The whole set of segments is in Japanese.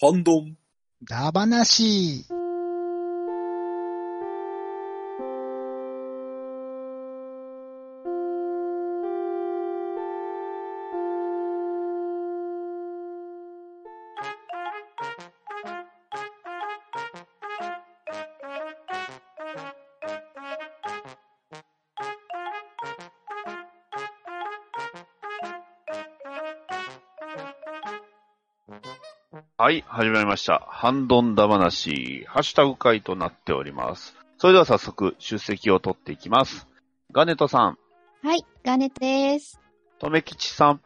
反論。だばなし。はい、始まりました。ハンドンダ話、ハッシュタグ会となっております。それでは早速、出席を取っていきます。ガネトさん、はい、ガネットです。とめきちさん、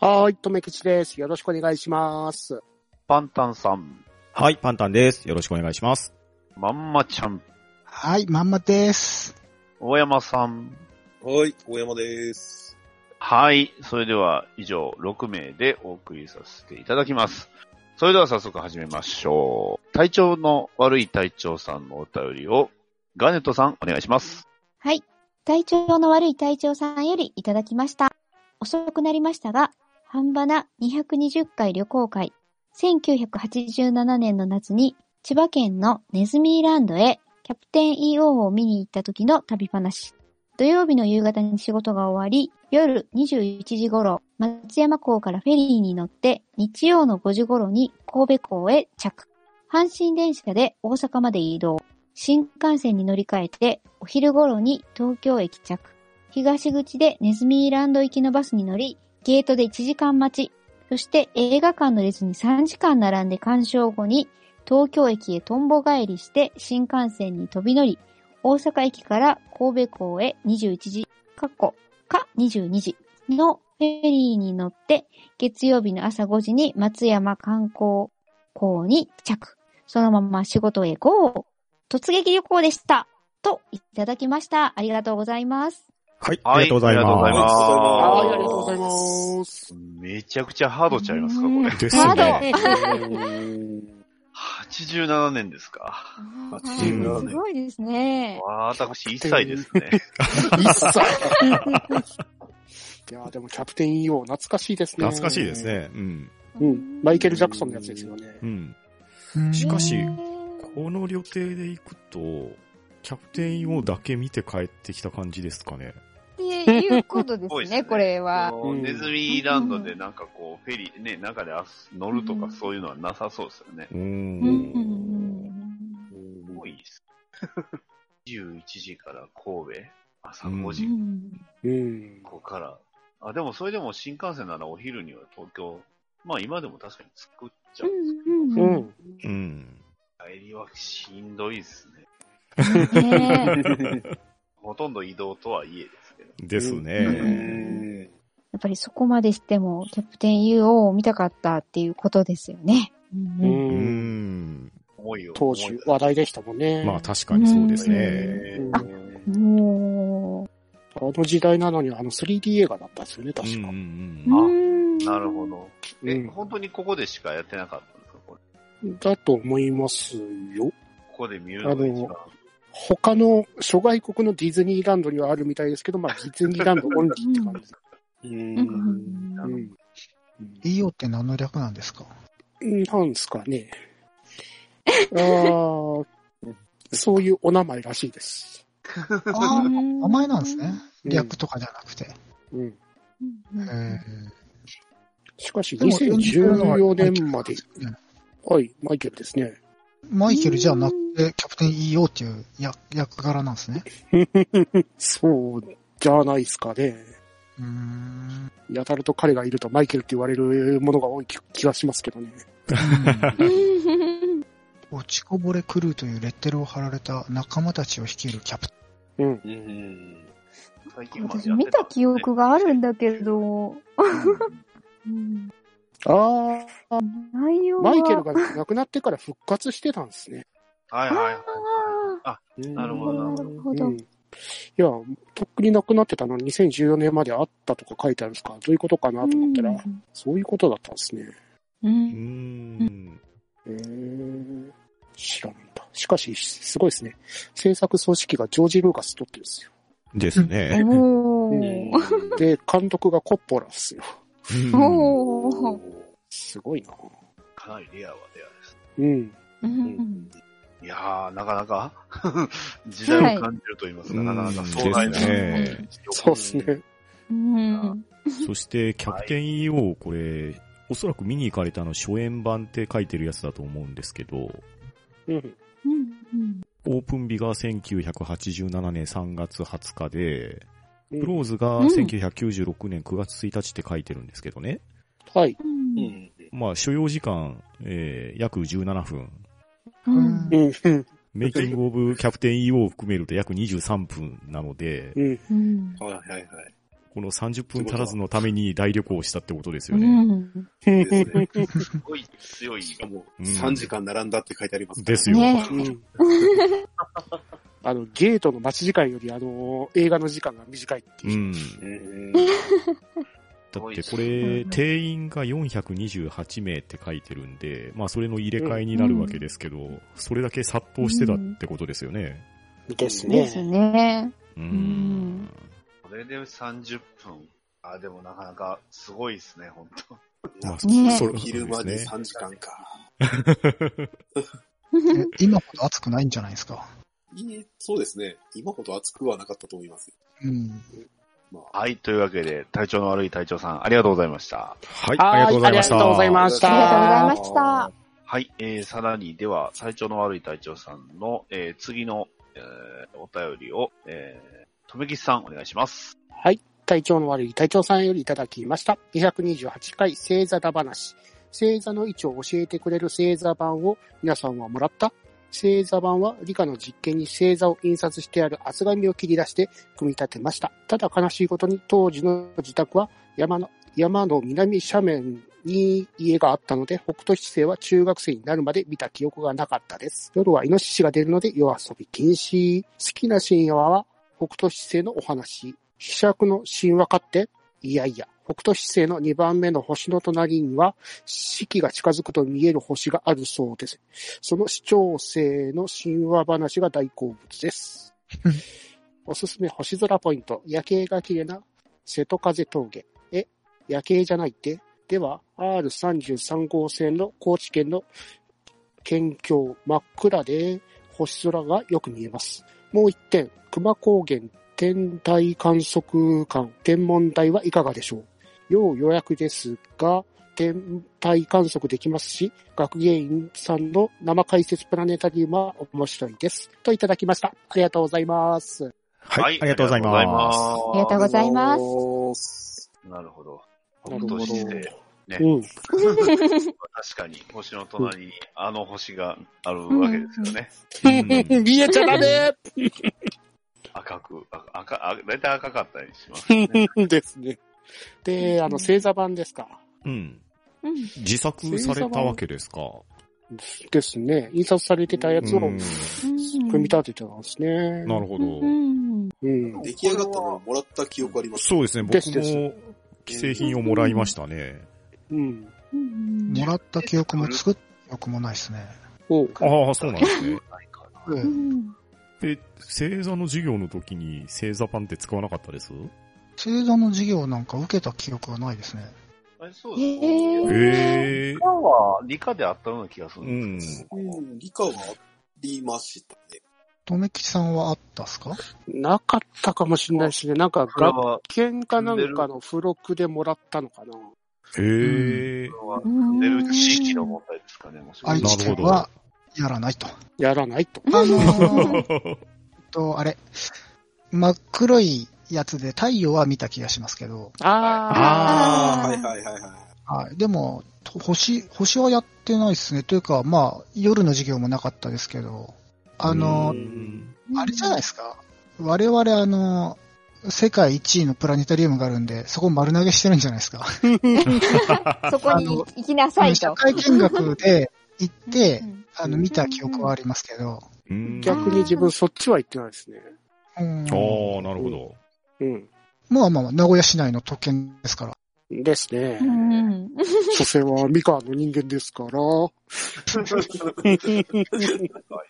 はーい、とめきちです。よろしくお願いします。パンタンさん、はい、パンタンです。よろしくお願いします。まんまちゃん、はい、まんまです。大山さん。はい、大山です。はい、それでは以上6名でお送りさせていただきます。それでは早速始めましょう。体調の悪い隊長さんのお便りを、ガネットさんお願いします。はい、体調の悪い隊長さんよりいただきました。遅くなりましたが、半ばな220回旅行会、1987年の夏に千葉県のネズミーランドへキャプテン EO を見に行った時の旅話。土曜日の夕方に仕事が終わり、夜21時頃、松山港からフェリーに乗って、日曜の5時頃に神戸港へ着。阪神電車で大阪まで移動。新幹線に乗り換えて、お昼頃に東京駅着。東口でネズミーランド行きのバスに乗り、ゲートで1時間待ち。そして映画館の列に3時間並んで鑑賞後に、東京駅へとんぼ帰りして新幹線に飛び乗り、大阪駅から神戸港へ21時、かっこ、か22時のフェリーに乗って、月曜日の朝5時に松山観光港に着。そのまま仕事へ GO! 突撃旅行でしたといただきました。ありがとうございます。はい、はいありがとうございまますはーい、ありがとうございます。めちゃくちゃハードちゃいますか、これ。す。ですハードね。87年ですか。87すごいですね。わー私1歳ですね。一切。いやーでもキャプテン EO 懐かしいですね。懐かしいです。ね。うん。うん。マイケル・ジャクソンのやつですよね。うん。うん。しかしこの旅程で行くと、キャプテン EO だけ見て帰ってきた感じですかね。っていうことですね すね、これは。ネズミランドでなんかこう、フェリーね、中で乗るとかそういうのはなさそうですよね。うん。うん。ん。多いです。21時から神戸、朝うん。5時、うん。うん。ここから。あ、でもそれでも新幹線ならお昼には東京、まあ今でも確かに作っちゃう。うんううんん。うん。帰りはしんどいですね。ねえ ほとんど移動とはいえですけど。ですうね。やっぱりそこまでしても、キャプテン UO を見たかったっていうことですよね。うんう。ん。当時話題でしたもんね。まあ確かにそうですね。うんあもあの時代なのにあの 3D 映画だったんですよね、確か。うんうんう、うんなるほど。え、うん本当にここでしかやってなかったんですかこれ？だと思いますよ。ここで見るのが一番。他の諸外国のディズニーランドにはあるみたいですけど、まあディズニーランドオンリーって感じです。う。うんんうん。EO って何の略なんですか？なんですかね。あー そういうお名前らしいです。ああ、名前なんですね。うん略とかじゃなくて。うん。へえ。しかし、でも2014年まで、うんはい、マイケルですね。マイケルじゃなくて、キャプテン EO っていう役役柄なんですね。そうじゃないですかね。うーん。やたらと彼がいるとマイケルって言われるものが多い気気がしますけどね。うん 落ちこぼれクルーというレッテルを貼られた仲間たちを率いるキャプテうん。うん。最近私見た記憶が。があるんだけど、うんああ、内容はマイケルが亡くなってから復活してたんですね。はいはいはい。あなるほどなるほどうんいや、とっくに亡くなってたのに2014年まであったとか書いてあるんですか？どういうことかなと思ったら、うんそういうことだったんですね。ううんん。へー知らなんだ。しかし、すごいですね。制作組織がジョージ・ルーカス撮ってるんですよ。ですね。で、監督がコッポラっすよ。すごいな。かなりレアはレアです。うん。うんいやー、なかなか、時代を感じると言いますか、はいなかなかうん壮大な。ですねそうですね。うんそして、キャプテン EO、これ、おそらく見に行かれたの初演版って書いてるやつだと思うんですけど、うん。うんオープン日が1987年3月20日で、うんクローズがうん1996年9月1日って書いてるんですけどね。はい。まあ、所要時間、えー、約17分。うんうん。うん。メイキングオブキャプテン EO を含めると約23分なので、うん。うんはいはいはい。この30分足らずのために大旅行をしたってことですようね。んですね。すごい強い。しかも、うん3時間並んだって書いてありますからですよ。ねうん。あの、ゲートの待ち時間より、あの、映画の時間が短いっていうう。ん。うん。だってこすれ、定員が428名って書いてるんで、まあそれの入れ替えになるわけですけど、それだけ殺到してたってことですよね。ですですね。ね。ううん。これで30分。あ、でもなかなかすごいですね、本当まあ、ね昼間にですね。3時間か。え今ほど暑くないんじゃないですか？いえ、そうですね。今ほど暑くはなかったと思います。うん。まあ、はい、というわけで、体調の悪い隊長さん、ありがとうございました。はい、はいありがとうございました。ありがとうございましたありがとうございました。はい、えー、さらに、では、体調の悪い隊長さんの、えー、次の、えー、お便りを、えー、とめきさん、お願いします。はい。体調の悪い隊長さんよりいただきました。228回星座だ話。星座の位置を教えてくれる星座版を皆さんはもらった星座版は理科の実験に星座を印刷してある厚紙を切り出して組み立てました。ただ悲しいことに当時の自宅は山の山の南斜面に家があったので、北斗七星は中学生になるまで見た記憶がなかったです。夜はイノシシが出るので夜遊び禁止。好きな神話は北斗七星のお話。飛尺の神話かって？いやいや、北斗七星の2番目の星の隣には、四季が近づくと見える星があるそうです。その視聴星の神話話が大好物です。おすすめ星空ポイント。夜景が綺麗な瀬戸風峠。え、夜景じゃないって？では、R33 号線の高知県の県境真っ暗で星空がよく見えます。もう一点、熊高原天体観測館天文台はいかがでしょう要予約ですが、天体観測できますし、学芸員さんの生解説プラネタリウムは面白いです。といただきました。ありがとうございます。はい、ありがとうございます。ありがとうございます。す。なるほど。なるほどねうん。確かに、星の隣にあの星があるわけですよね。うん見えちゃダメ赤く、あ赤、あだいたい赤かったりしますね。ですね。で、あの、星座版ですか。うん。うん自作されたわけですか。ですね。印刷されてたやつをうん組み立ててたんですね。なるほど。うんうん。出来上がったのをもらった記憶あります。そうですね、僕も既製品をもらいましたね。うん。うんもらった記憶も作った記憶もないですね。おうああ、そうなんですね。ないかなええうんえ、星座の授業の時に星座パンって使わなかったです？星座の授業なんか受けた記憶がないですね。あれそうですへね。え理科は理科であったような気がするうんんで。すけど。うん、理科はありましたね。とめきちさんはあったっすか？なかったかもしれないですね。なんか、学研かなんかの付録でもらったのかな。へえ。これは住んでる地域の問題ですかね、もしか愛知県はやらないと。やらないと。あのー、えっと、あれ、真っ黒いやつで太陽は見た気がしますけど、ああーはいはいはいはい。はい。でも、と星、星はやってないですね。というか、まあ、夜の授業もなかったですけど、あのう、んあれじゃないですか。我々あの、世界一位のプラネタリウムがあるんで、そこ丸投げしてるんじゃないですか。そこに行きなさい社と。会見学で行ってう、んあの、見た記憶はありますけど、うん逆に自分そっちは行ってないですね。うんああ、なるほど。うん。まあまあまあ、名古屋市内の特権ですから。ですねう。ん所詮は三河の人間ですから。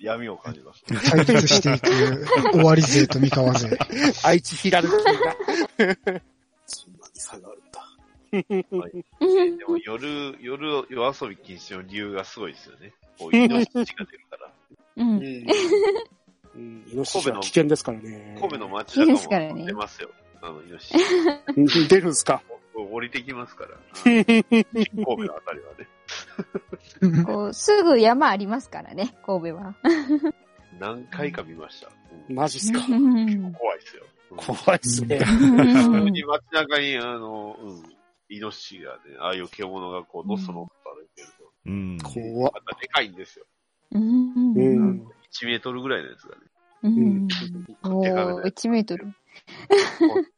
闇を感じます。対立していく、終わり勢と三河勢。愛知ヒラルキーが。そんなに差があるんだ。でも夜、夜、夜遊び禁止の理由がすごいですよね。こう、イノシシが出るから。うん。うん。うん、イノシシは危険ですからね。神戸の街いい中ですからねも出ますよ。あの、イノシシ。出るんすか？降りてきますから。神戸のあたりはね。こう、すぐ山ありますからね、神戸は。何回か見ました。うんマジっすか？うん怖いですよ。うん怖いっすね。普通に街中に、あの、うん、イノシシがね、ああいう獣がこう、のそのそ歩いてると。うん。怖っ。またでかいんですよ。うんううんん。1メートルぐらいのやつがね。うん。おでかめのやつー、1メートル。こ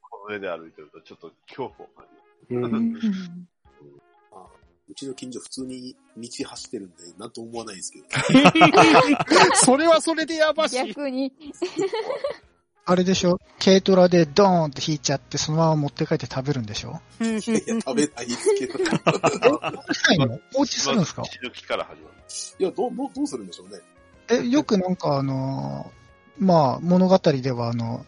この上で歩いてると、ちょっと恐怖を感じう。うんんうちの近所普通に道走ってるんで、なんとも思わないんですけど。それはそれでやばし。逆に。あれでしょ？軽トラでドーンって引いちゃって、そのまま持って帰って食べるんでしょ？いや、食べないですけど。いないの？放置するんですか？まる。や、どう、どうどうするんでしょうね。え、よくなんかあのーまあ、物語ではあの、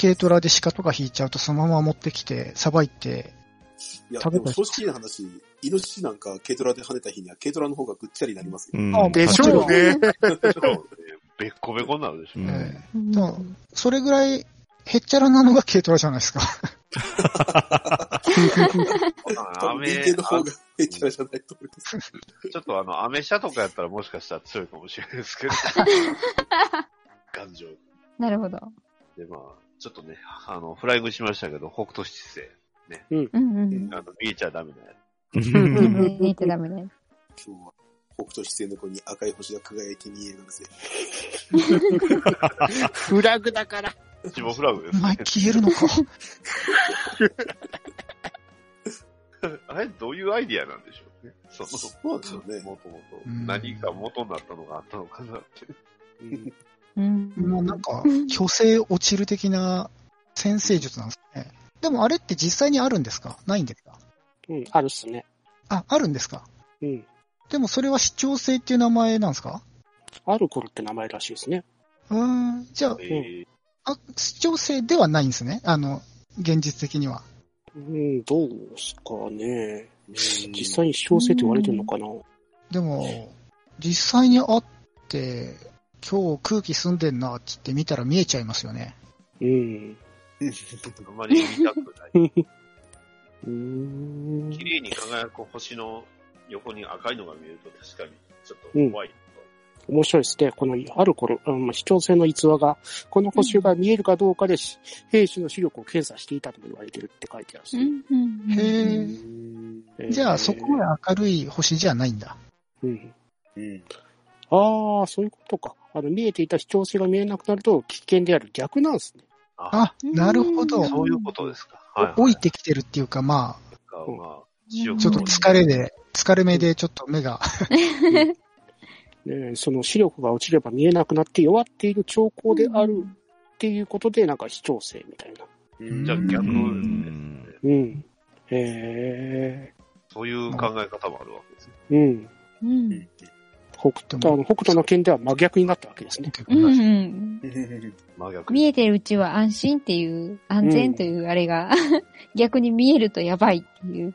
軽トラで鹿とか引いちゃうとそのまま持ってきて、さばいて、いや、でも正直な話、イノシシなんか軽トラで跳ねた日には軽トラの方がぐっちゃりになりますよ。うんあでしょうね。そうねべっこべこになるでしょ。うんえうんそうそれぐらい、へっちゃらなのが軽トラじゃないですか。多分人間の方がへっちゃらじゃないと思います。ちょっとあの、アメ車とかやったらもしかしたら強いかもしれないですけど。頑丈。なるほど。で、まあ、ちょっとね、あの、フライングしましたけど、北斗七星。うんうん。あの、見えちゃダメなやうん見てダメね。今日は北斗七星の子に赤い星が輝いて見えるんですよ。フラグだから。つ。自母フラグですお前ね。消えるのか。あれ、どういうアイディアなんでしょうね。その、そうですよね。もともと。うん何か元になったのがあったのかなって。うん。もうなんか、虚勢落ちる的な先生術なんですね。でもあれって実際にあるんですか？ないんですか？うん、あるっすね。あ、あるんですか？うん。でもそれは視聴性っていう名前なんですか？アルコルって名前らしいですね。うーん。じゃあ、えあ視聴性ではないんですね？あの、現実的には。うん、どうすかね。実際に視聴性って言われてるのかな。でも、実際に会って、今日空気澄んでんなって言って見たら見えちゃいますよね。うん。あんまり見たくない。うーん。綺麗に輝く星の横に赤いのが見えると確かにちょっと怖い。面白いですね。このアルコル、うん、視聴性の逸話が、この星が見えるかどうかでし、兵士の視力を検査していたとも言われてるって書いてあるし。うんうんへえーじゃあ、そこまで明るい星じゃないんだ。うん。うん。ああ、そういうことか。あの、見えていた視聴性が見えなくなると危険である逆なんですね。あ、なるほど。そういうことですか。はい、はい。老いてきてるっていうか、まかまあ、ちょっと疲れで、疲れ目でちょっと目が。ね、その視力が落ちれば見えなくなって弱っている兆候であるっていうことで、なんか視聴性みたいな。うんじゃあ逆うですね。ん。うん。へえ。そういう考え方もあるわけですね。うん。うん。北斗、あの、北斗の剣では真逆になったわけですね。うんうん。見えてるうちは安心っていう、安全というあれが、逆に見えるとやばいっていう。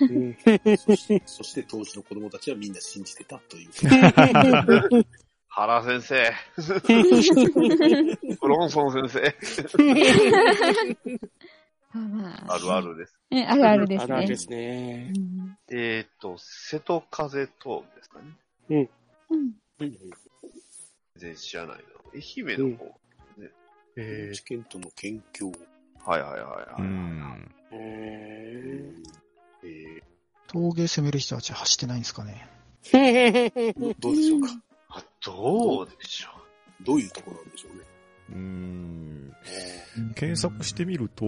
うん。そして、そして当時の子供たちはみんな信じてたという。原先生。ブロンソン先生。まあるあるです。うん。あるあるですね。あるあるですねう。んえっ、と、瀬戸風峠ですかね。うん。全然知らないな。愛媛の方。え知見との県境。ー、はいはいはいはい。うん。へええー峠攻める人たち走ってないんですかね。どどうでしょうかあ、どうでしょどういうところなんでしょうね。うん。検索してみると、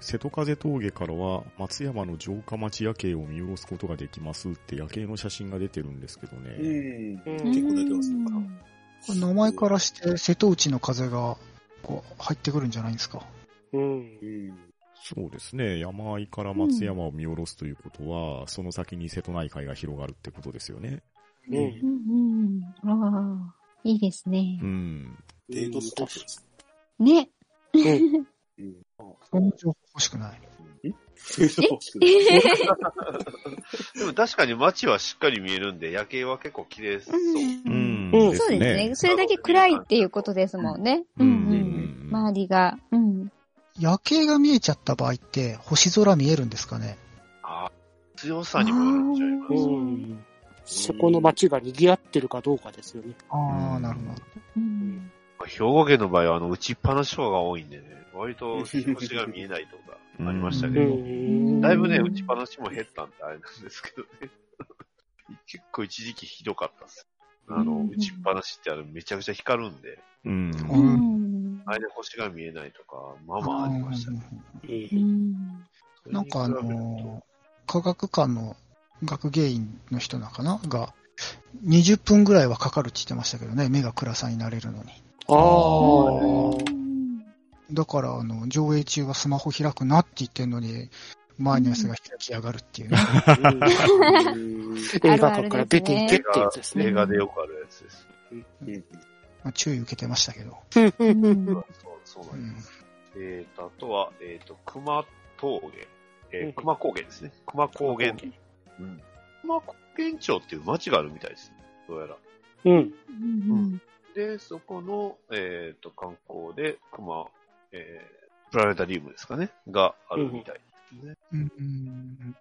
瀬戸風峠からは松山の城下町夜景を見下ろすことができますって夜景の写真が出てるんですけどね。うん。うん結構出てますね。これ名前からして瀬戸内の風がこう入ってくるんじゃないんですか？うん。うん。そうですね。山あいから松山を見下ろすということは、その先に瀬戸内海が広がるってことですよね。うん。うんうん。ああ、いいですねう。ん。デートスポットです。ね。うん。うん。あその情報欲しくない。そういうの欲しくない でも確かに街はしっかり見えるんで、夜景は結構綺麗そう。うん。うんそうですね。それだけ暗いっていうことですもんね。ううんんううんん。周りが。うん。夜景が見えちゃった場合って、星空見えるんですかね？ああ、強さにもよっちゃいます。うん。そこの街が賑わってるかどうかですよね。ああ、なるほど。うん兵庫県の場合は、あの、打ちっぱなしとかが多いんでね、割と星が見えないとかありましたけうど、ん。だいぶね、打ちっぱなしも減ったんであれなんですけどね。結構一時期ひどかったっす。あの、打ちっぱなしってあれめちゃくちゃ光るんで、うん。ううん。あれで星が見えないとか、まあまあありましたね。うん。なんかあの、科学館の学芸員の人なんかな？が、20分ぐらいはかかるって言ってましたけどね、目が暗さになれるのに。ああ。だから、あの、上映中はスマホ開くなって言ってんのに、前のやつが開きやがるっていうね。映画館から出ていけってやつですね。映画でよくあるやつです。まあ、注意受けてましたけど。うんそう、そううなんです。ん。えーと、あとは、えーと、熊峠。えうんー、熊高原ですね。熊高原。うん。熊高原町っていう町があるみたいですね。どうやら。うん。うんで、そこの、えーと、観光で、熊、えー、プラネタリウムですかね。があるみたいですね。うんうん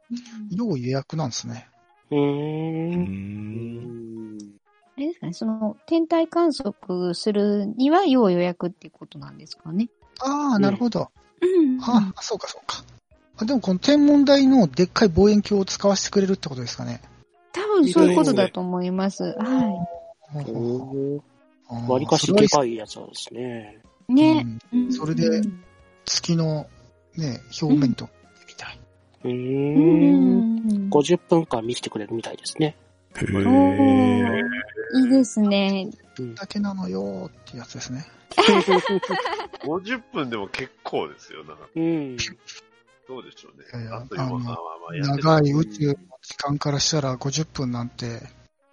要予約なん。ですね。う。うん。うん。ん。あれですかね、その、天体観測するには要予約っていうことなん。ですかね。ああ、なるほど。うん。ああ、そうかそうか。あでもこの天文台のでっかい望遠鏡を使わせてくれるってことですかね。多分そういうことだと思います。はほうほうほうあー割かしでかいやつなんですね。い。ね。うんうんそれで月のね、表面とみたい。ううーん。ん。50分間見せてくれるみたいですね。へおーいいですね。だけなのよーってやつですね。50分でも結構ですよ。なんか、うん。どうでしょうね。いやいや長い宇宙の時間からしたら50分なんて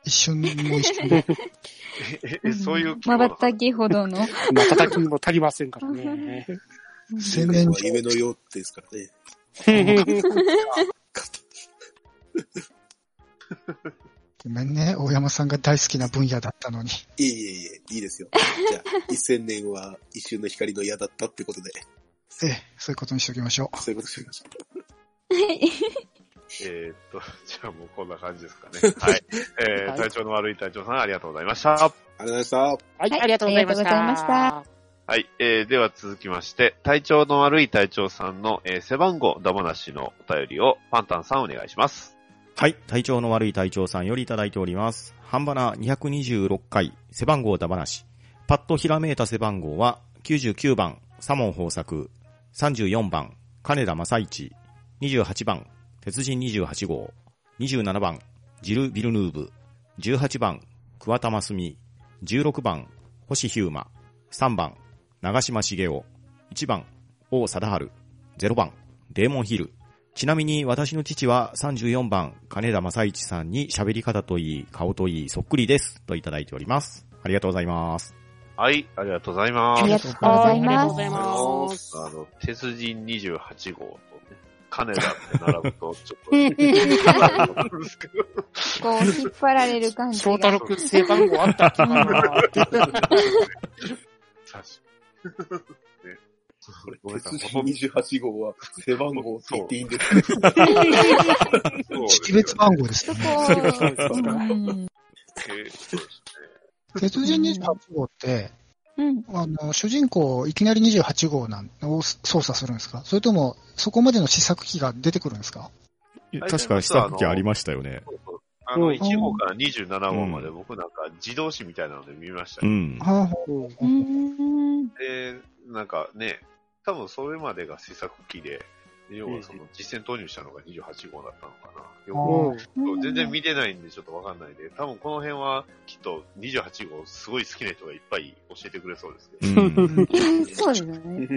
一瞬も一瞬で。え、え、そういうまばたきほどの。まあ、叩きにも足りませんからね。青年は夢のようですからね。ごめんね、大山さんが大好きな分野だったのに。いえいえいえ、いいですよ。じゃあ、1000年は一瞬の光の矢だったってことで、ええ、そういうことにしておきましょう。そういうことしておきましょ えーっと、じゃあもうこんな感じですかね。はい。えー、はい体調の悪い隊長さんありがとうございました。う。ありがとうございました。はい、はいありがとうございました。はい。えー、では続きまして、体調の悪い隊長さんの、えー、背番号だ話のお便りをパンタンさんお願いします。はい。体調の悪い隊長さんよりいただいております。半ばな226回、背番号だ話。パッとひらめいた背番号は、99番、サモン豊作。34番、金田正一。28番、鉄人28号。27番、ジル・ビルヌーブ。18番、桑田真澄。16番、星ヒューマ。3番、長島茂雄。1番、王貞治。0番、デーモンヒル。ちなみに私の父は34番、金田正一さんに喋り方といい、顔といい、そっくりです。といただいております。ありがとうございます。はい。ありがとうございます。ありがとうございはいありがとうます。ございます。あの、鉄人28号とね、金田って並ぶと、ちょっと、こう、引っ張られる感じが。翔太郎くん背番号あったっけかな。確かに。ねごめんなさい。鉄ほとんど人28号は背番号って言っていいんですね。そう識 別番号ですね。うんえーそうです鉄人28号って、うん。あの、主人公いきなり28号なんを操作するんですか？それとも、そこまでの試作機が出てくるんですか？確か試作機ありましたよね。あの、うん1号から27号までうん僕なんか自動詞みたいなので見ましたよ。うん。はあ、うん。で、なんかね、多分それまでが試作機で、要はその実践投入したのが28号だったのかな。全然見てないんでちょっとわかんないんで、多分この辺はきっと28号すごい好きな人がいっぱい教えてくれそうですけど。うん。そうですね。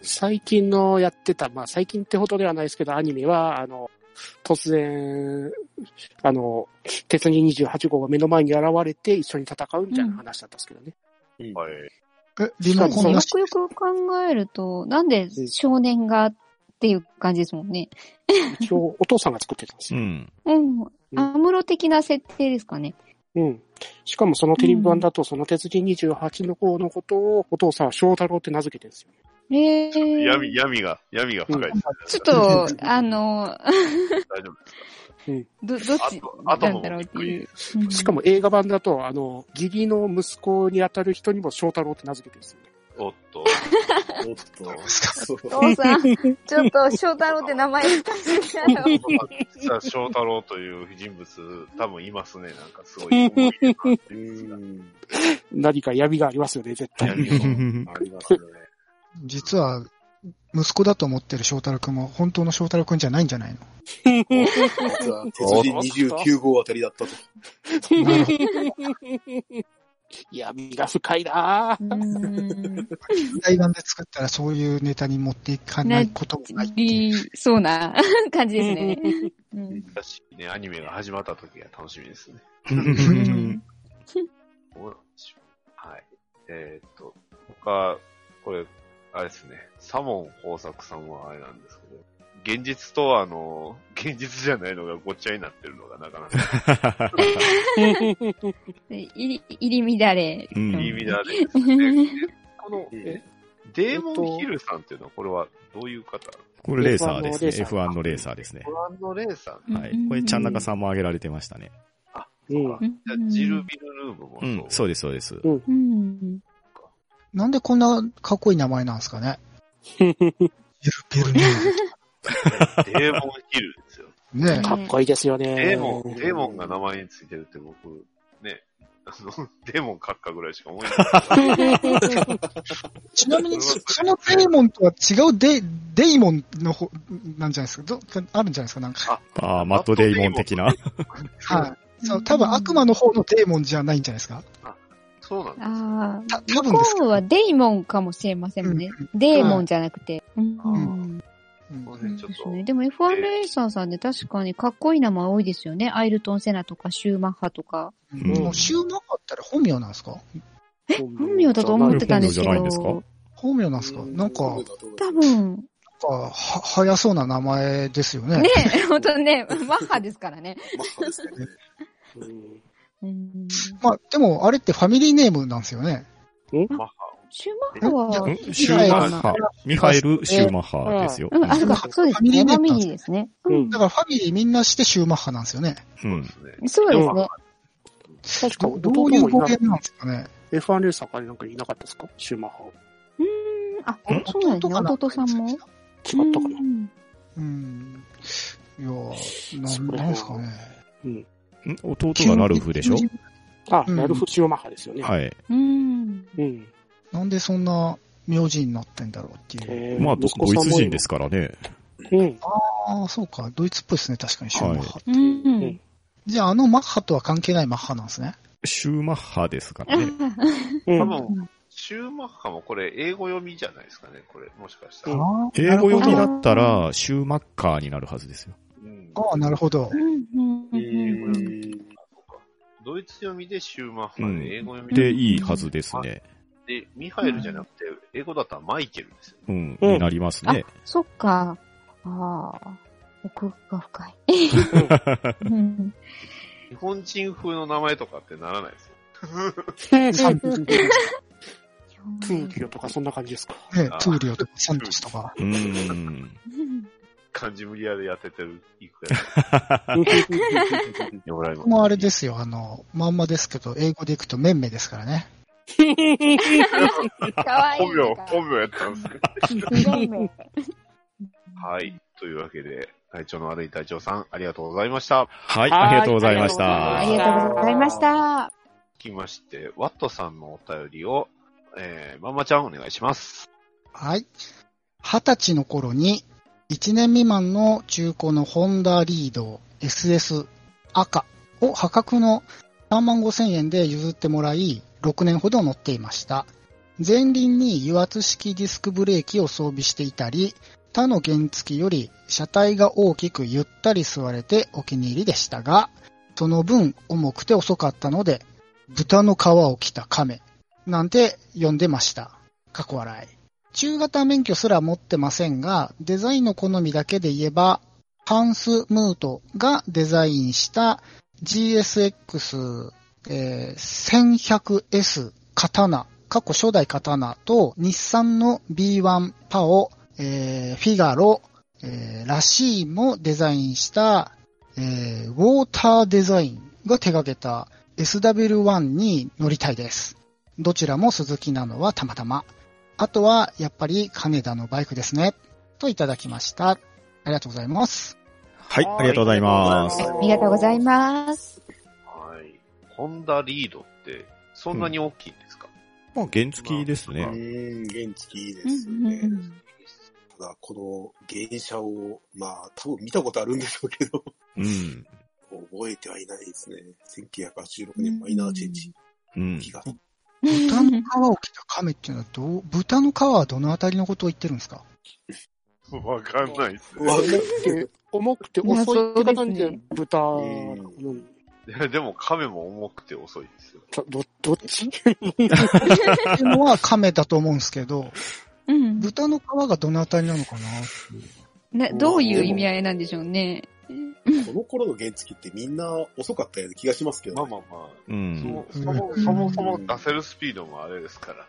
最近のやってた、まあ最近ってほどではないですけど、アニメは、あの、突然、あの、鉄人28号が目の前に現れて一緒に戦うみたいな話だったんですけどね。はい。え、リモコンなし？よくよく考えると、なんで少年がっていう感じですもんね。一応、お父さんが作ってたんですよ。うん。うん。アムロ的な設定ですかね。うん。しかもそのテレビ版だと、その鉄人28の方のことを、お父さんは翔太郎って名付けてるんですよ。えー、闇、闇が、闇が深いですね。ちょっと、あの、大丈夫ですど、どっちあとなんだろうっていう。うんしかも映画版だと、あの、義理の息子にあたる人にも翔太郎って名付けてるんですよね。おっと。おっと、お父さん、ちょっと翔太郎って名前使ってたよ。実は翔太郎という人物、多分いますね。なんかすごい。何か闇がありますよね、絶対。ありますよね。実は、息子だと思ってる翔太郎くんも本当の翔太郎くんじゃないんじゃないの？実は、鉄人29号あたりだったと。なるほど。闇が深いなぁ。うん。対談で作ったらそういうネタに持っていかないこともないそうな感じですね。うん。だしね、アニメが始まった時が楽しみですね。うん。どうなん。でしょう。はい。えーっと、他、これ、あれですね、サモン豊作さん。はあれなん。ですけど、現実とあの、現実じゃないのがごっちゃになってるのがなかなかで入り入り乱れ。うんいい意味だね。でこの、えデーモンヒルさんっていうのは、これはどういう方？これレーサーですね。F1 F1 のレーサーですね。ご覧のレーサーはい。これ、ちゃん中さんも挙げられてましたね。うん。うんじゃあジル・ビルヌーブもそう。うん、そうです、そうです。うん。なんでこんなかっこいい名前なんですかね ビル、ビルネ デーモンヒルですよ。ーねかっこいいですよね。デーモン、デーモンが名前についてるって僕、ね、あの、デーモン閣下ぐらいしか思えない。ちなみにそ、そのデーモンとは違うデ、デイモンの方、なんじゃないですか？どあるんじゃないですか？なんか。ああ、マットデイモン的な。はい。そう、多分悪魔の方のデーモンじゃないんじゃないですか？そうなんです。ああ。た多分で。向こうはデイモンかもしれませんもんね。デーモンじゃなくて。うんうれねちょっと、ですね。でも F1 レーサーさんで確かにかっこいい名前多いですよね。アイルトン・セナとかシューマッハとか。うんもうシューマッハったら本名なんですか？本名だと思ってたんですけ本名じゃないんですか？ど。本名なんですか？なんか、なん多分、か、は、早そうな名前ですよね。ね、本当ね、マッハですからね。マッハですね。うんうんまあ、でも、あれってファミリーネームなんですよね。マッハシューマッハは、んシューマッハ。ミハエル・シューマッハですよ。うん、あ、そうか、そうですね。ファミリーですね。ううんんだからファミリーみんなしてシューマッハなんですよね。うん。ですね。そうですね。確か、どういう語源なんですかね？F1 レーサーからなんかいなかったですか？シューマッハは。うーん、あ、そうなんですね。弟さんも？違ったかな？うんうん。いやー、なんですかね。うん。ん弟がラルフでしょ？あ、うんラルフ・シューマッハですよね。はい。うん。うん。なんでそんな名字になってんだろうっていう。えーまあ、ドドイツ人ですからね。うん。ああ、そうか。ドイツっぽいですね。確かにシューマッハ。うん。じゃあ、あのマッハとは関係ないマッハなんですね。シューマッハですからね。うん多分、シューマッハもこれ英語読みじゃないですかね、これ。もしかしたら。英語読みだったら、シューマッカーになるはずですよ。ああ、なるほど。うん。えードイツ読みでシューマッハうんで、英語読みで、いいはずですね。で、ミハエルじゃなくて、英語だったらマイケルですよ。うん、うんになりますね。そっか。ああ。奥が深い。う ん日本人風の名前とかってならないですよ。トゥーリオとかそんな感じですか？ね、トゥーリオとかサントスとか。うーん。うん漢字無理やり当ててる、いくやつ。もうあれですよ。あの、まんまですけど、英語でいくとメンメですからね。かわいい。本名、本名やったんですね。本名。はい。というわけで、体調の悪い隊長さん、ありがとうございました。はい、はいありがとうございましありた。がとうございました。続きまして、ワットさんのお便りを、えー、まんまちゃんお願いします。はい。二十歳の頃に、1年未満の中古のホンダリード SS 赤を破格の3万5千円で譲ってもらい、6年ほど乗っていました。前輪に油圧式ディスクブレーキを装備していたり、他の原付より車体が大きくゆったり座れてお気に入りでしたが、その分重くて遅かったので、豚の皮を着た亀、なんて呼んでました。過去笑い。中型免許すら持ってませんが、デザインの好みだけで言えば、ハンス・ムートがデザインした GSX、えー 1100S 刀、過去初代刀と日産の B1 パオ、えーフィガロ、えーラシーもデザインした、えーウォーターデザインが手掛けた SW1 に乗りたいです。どちらも鈴木なのはたまたま。あとは、やっぱり金田のバイクですね。といただきました。ありがとうございます。はい、ありがとうございます。ありがとうございます。はい。ホンダリードって、そんなに大きいんですか、まあ、原付きですうね。ーん、原付きでうんすよね。うんうんただ、この原車を、まあ、多分見たことあるんでしょうけど、うん。覚えてはいないですね。1986年マイナーチェンジ。うん。気が。豚の皮を着た亀っていうのはどう、豚の皮はどのあたりのことを言ってるんですか？わかんないですね。で重くて遅いって方で豚、ううんいや、でも亀も重くて遅いですよ。ど、どっち？っていうのは亀だと思うんですけど、うん。豚の皮がどのあたりなのかななどういう意味合いなんでしょうね。この頃の原付ってみんな遅かったような気がしますけど、まあまあまあ。うん。そもそもそもそも出せるスピードもあれですから。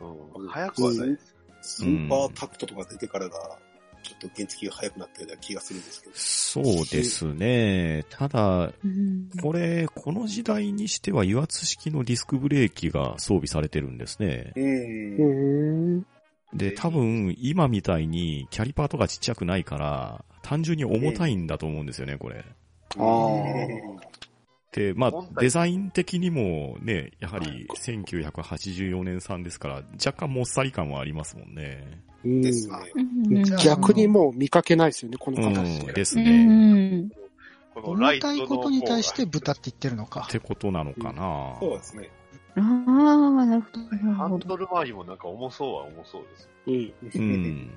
うん。速くはないです。スーパータクトとか出てからが、ちょっと原付が速くなったような気がするんですけど。そうですね。ただ、うんこれ、この時代にしては油圧式のディスクブレーキが装備されてるんですね。う。うんん。で、多分、今みたいにキャリパーとかちっちゃくないから、単純に重たいんだと思うんですよね、これ。あーで、まあデザイン的にもね、やはり1984年産ですから、若干もっさり感はありますもんね。逆にもう見かけないですよね、このう形。ん、ですうね。ん。このラ重たいイトのことに対して方豚って言ってるのかっ。てことなのかな。そうですね。ああ、なるほど。ハンドル周りもなんか重そうは重そうです。うん。うん。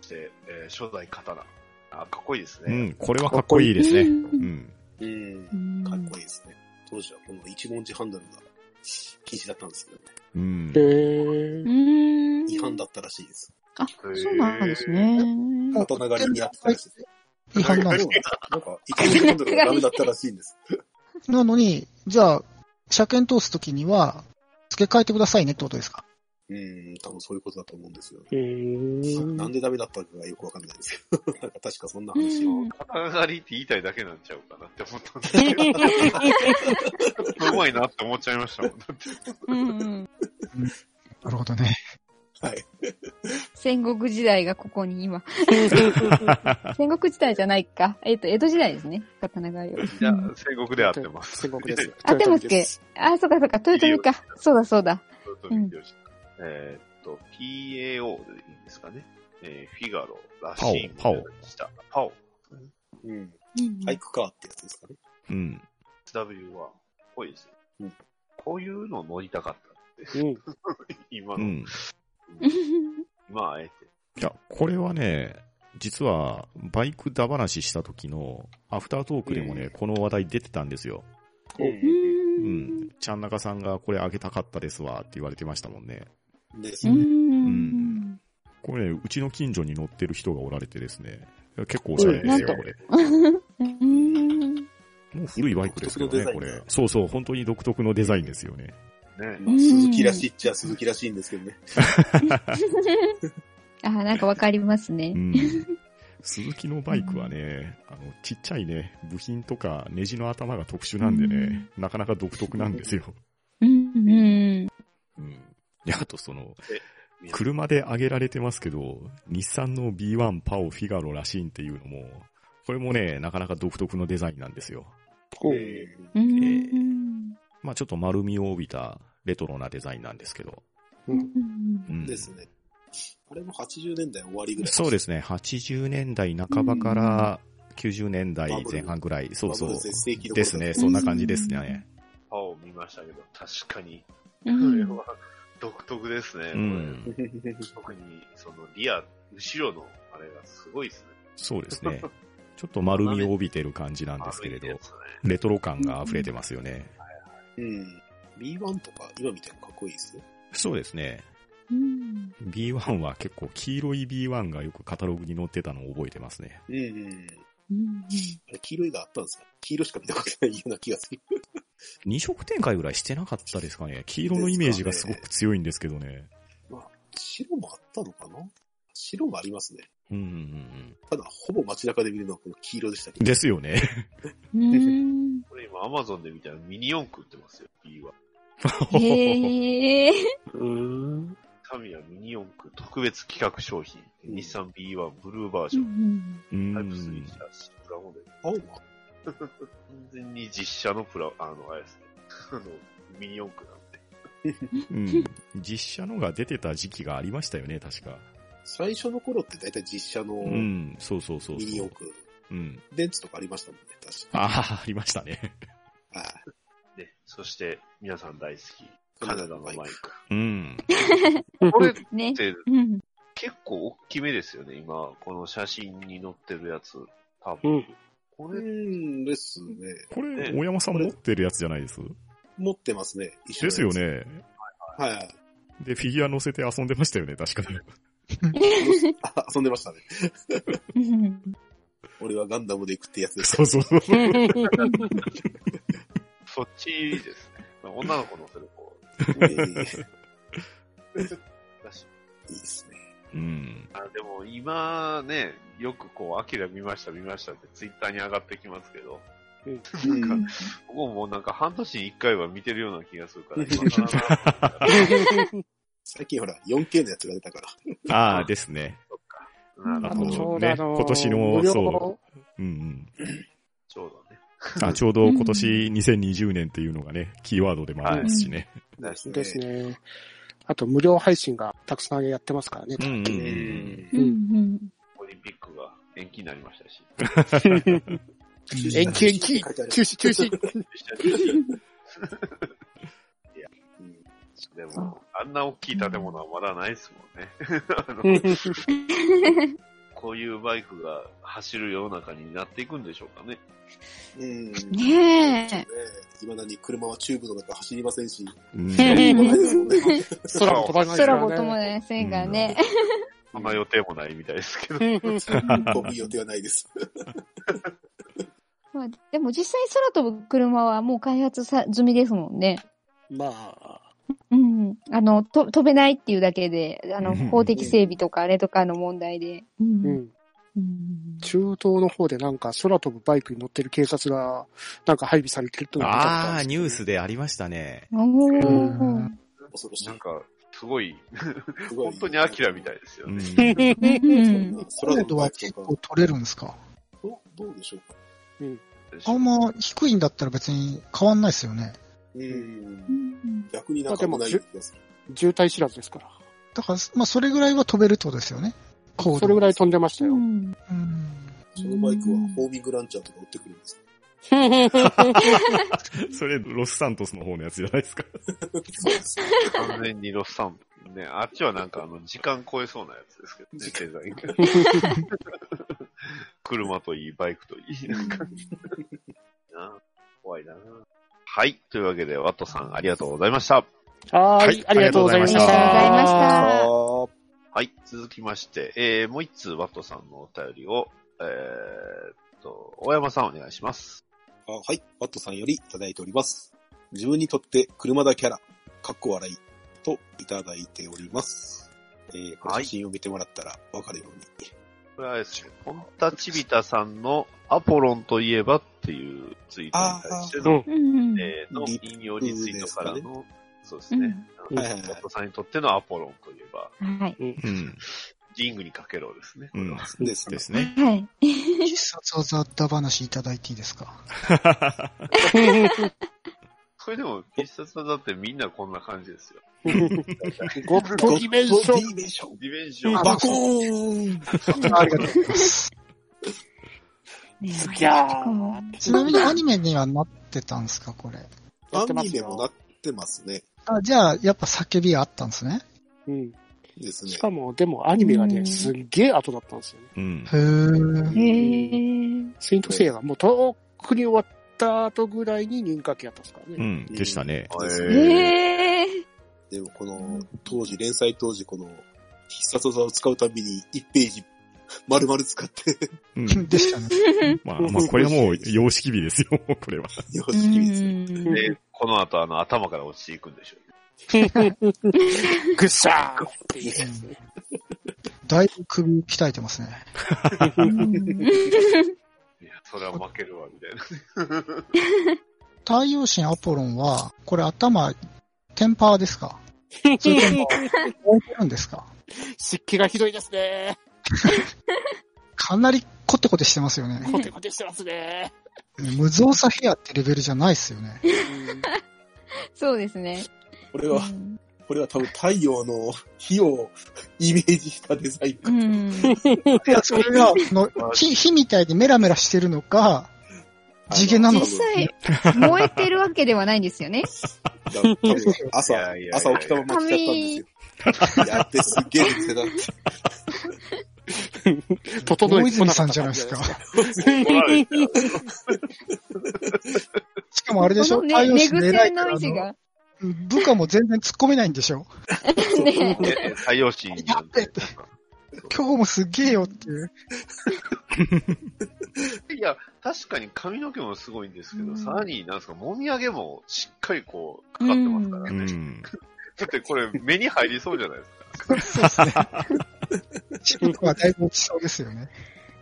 そして、えー初代刀。あ、かっこいいですね。うん、これはかっこいいですね。ううんん。うんう。んかっこいいですね。当時はこの一文字ハンドルが禁止だったんですけどね。うんへ。ーうん。違反だったらしいです。あ、そうなんですね。大人狩りにやってたらしいです。違反なんですなんか、一文字ハンドルがダメだったらしいんです。なのに、じゃあ、車検通すときには、付け替えてくださいねってことですか？うん、多分そういうことだと思うんですよね。うーんなんでダメだったかがよくわかんないですけど、なんか確かそんな話を。うん刀狩りって言いたいだけなんちゃうかなって思ったんですけど。うまいなって思っちゃいましたもん。だって うん。なるほどね。はい。戦国時代がここに今。戦国時代じゃないか。えっ、と、江戸時代ですね。刀狩りは。いや、戦国で合ってます。戦国です。合ってますっけあ、そうかそうか。豊臣か。そうだそうだ。豊臣秀吉えーっと、PAO でいいんですかね。えーフィガロ、ラシーン、パオパオした。パオ。うん。うんハイクカーってやつですかね。うん。SW は、多いですね。うんこういうの乗りたかったって。うん。今の、うん。今あえて。いや、これはね、実は、バイクだ話した時の、アフタートークでもね、うんこの話題出てたんですよ。う。うんん。ちゃんなかさんがこれあげたかったですわって言われてましたもんね。ですうね。ん。これね、うちの近所に乗ってる人がおられてですね、結構おしゃれですよ、うんこれ。うん。もう古いバイクですけどね、これ。そうそう、本当に独特のデザインですよね。ね。まあ、鈴木らしいっちゃ鈴木らしいんですけどね。あ、なんかわかりますねう。ん。鈴木のバイクはね、あの、ちっちゃいね、部品とかネジの頭が特殊なんでね、なかなか独特なんですよ。うん。うん。うん。で、あとその、え車で上げられてますけど、日産の B1 パオフィガロラシンっていうのも、これもね、なかなか独特のデザインなんですよ。えうん。まあちょっと丸みを帯びたレトロなデザインなんですけど。うんうんーですね。あれも80年代終わりぐらい。そうですね、80年代半ばから90年代前半ぐらい、そうそうですね、そんな感じですね。パオ見ましたけど、確かに、こうんれは独特ですね。うん、特に、その、リア、後ろの、あれがすごいですね。そうですね。ちょっと丸みを帯びてる感じなんですけれど レトロ感が溢れてますよね。うん。B1 とか今見てもかっこいいです？よ。そうですね。うん。B1 は結構黄色い B1 がよくカタログに載ってたのを覚えてますね。うんうん。うん。あれ、黄色いがあったんですか？黄色しか見たことないような気がする。二色展開ぐらいしてなかったですかね。黄色のイメージがすごく強いんですけどね。白もあったのかな？白もありますね。うんうんうんただ、ほぼ街中で見るのはこの黄色でしたけうん。ど。ですよね。うん。これ今アマゾンで見たらミニ四駆売ってますよ、B は。へえ。うーん。タミヤミニ四駆特別企画商品。うん日産 B1 ブルーバージうョン。ん。うタイプ3ん。車シプラモデル。青は完全に実写のプラ、あの、あれですね。あの、ミニ四駆なんで。うん。実写のが出てた時期がありましたよね、確か。最初の頃って大体実写のうん。そうそうそうミニそう。四駆、うん。電池とかありましたもんね、確かああ、ありましたね。はい。で、そして、皆さん大好き、カナダのマイク。うん。これっね。てうん。結構大きめですよね、今。この写真に載ってるやつ。多う分。ん。こうれ、んですね。これ、ね大山さん持ってるやつじゃないです？持ってますね。一緒ですよ。ね。はい。で、フィギュア乗せて遊んでましたよね、確かに。あ、遊んでましたね。うん。俺はガンダムで行くってやつです。そうそうそう。そっちですね。女の子乗せる方えーだし。いいですね。うん。あでも今ね、よくこう、アキラ見ました見ましたってツイッターに上がってきますけど、うん僕ももうなんか半年に一回は見てるような気がするから、今更な最近ほら、4K のやつが出たから。ああ、ですね。あとちょうどね今年のそうんうん。ちょうどね。あ、ちょうど今年2020年っていうのがね、キーワードでもありますしね。ですです。ね。あと無料配信がたくさんやってますからね。うんうんううん。んう。ん。オリンピックが延期になりましたし。延期延期中止中止 うんでも、あんな大きい建物はまだないですもんね。あのこういうバイクが走る世の中になっていくんでしょうかね。うん。ねえ。ねいまだに車はチューブの中走りませんし、うん飛ばないですもんね空も飛ばないですから空も飛ばね。ないせんがね。そんな予定もないみたいですけど。飛ぶ予定はないです。まあ、でも実際空飛ぶ車はもう開発さ済みですもんね。まあ、うん。あの、と飛べないっていうだけで、あの、うん法的整備とかあれとかの問題で。う。うんん。うん中東の方でなんか空飛ぶバイクに乗ってる警察がなんか配備されてるというああ、るんですけどニュースでありましたね。おーなん。か、すごい、本当にアキラみたいですようんね。うん空高度は結構取れるんですか？どどうでしょうか。あんま低いんだったら別に変わんないですよね。うん。逆になん。かもない気がす。渋滞知らずですから。だから、まあそれぐらいは飛べるとですよね。それぐらい飛ん。でましたよ。うん。そのバイクはホーミングランチャーとか売ってくるん。ですかそれ、ロスサントスの方のやつじゃないですか。そうです。完全にロスサント。ね、あっちはなん。かあの、時間超えそうなやつですけどね、デザイン。車といい、バイクといい。なん。か、怖いなはい。というわけで、ワットさん、ありがとうございました。はいい、ありがとうございましありがとうございまた。したあはい。続きまして、えー、もう一通、ワットさんのお便りを、えーっと、大山さんお願いします。あはい。ワットさんよりいただいております。自分にとって車田キャラ、かっこ笑い、といただいております。えー、これ写真を見てもらったらわかるように。これはですね、ポンタチビタさんのアポロンといえばっていうツイートに対しての、うん。えーの引用リツイートからの、そうですね。うんはいはいはいワットさんにとってのアポロンといえば、はい。うん。リングにかけろですね。うん。ですですね。はい。必殺技だ話いただいていいですか？これでも、必殺技ってみんなこんな感じですよ。ゴッドディメンション。ディメンション。ディメンション。バコーンありがとうございます。ねすぎゃーちなみにアニメにはなってたんですかこれ。アニメもなってますね。あ、じゃあ、やっぱ叫びがあったんですね。うん。ですねし。かも、でもアニメがね、すっげえ後だったんですよね。うん。へー。へー。セイントセイヤがもうとっくに終わった後ぐらいに人気やったんですからね。うん。でしたね。ですへねへー。でもこの、当時、連載当時、この、必殺技を使うたびに1ページ、丸々使って、うん。でしたね。まあ、まあ、これはもう、様式美ですよ、これは。様う式美ですね。んで、この後あの頭から落ちていくんでしょうね。ぐっしゃーっていう。だいぶ首鍛えてますね。いや、それは負けるわ、みたいな。太陽神アポロンは、これ頭、テンパーですか？それとも、置いてるんですか湿気がひどいですね。かなりコテコテしてますよね。コテコテしてますね。無造作ヘアってレベルじゃないですよね。そうですね。これは、うんこれは多分太陽の火をイメージしたデザインか。うん。いや、それが、あの火、火みたいにメラメラしてるのか、地毛なのか実。際、燃えてるわけではないんですよね。多分朝いやいやい、や朝起きたまま来ちゃったんですよ。やってすっげえ見てたって。整えてこなかった大泉さんじゃないですか。怒られてしかもあれでしょ？この太陽ね、寝の位置が。部下も全然突っ込めないんでしょねえ太陽神なんて。今日もすっげえよっていう。いや、確かに髪の毛もすごいんですけど、うんさらに、なんですか、もみあげもしっかりこう、かかってますからうね。ん。だってこれ、目に入りそうじゃないですか。視力はだいぶ落ちそうですよね。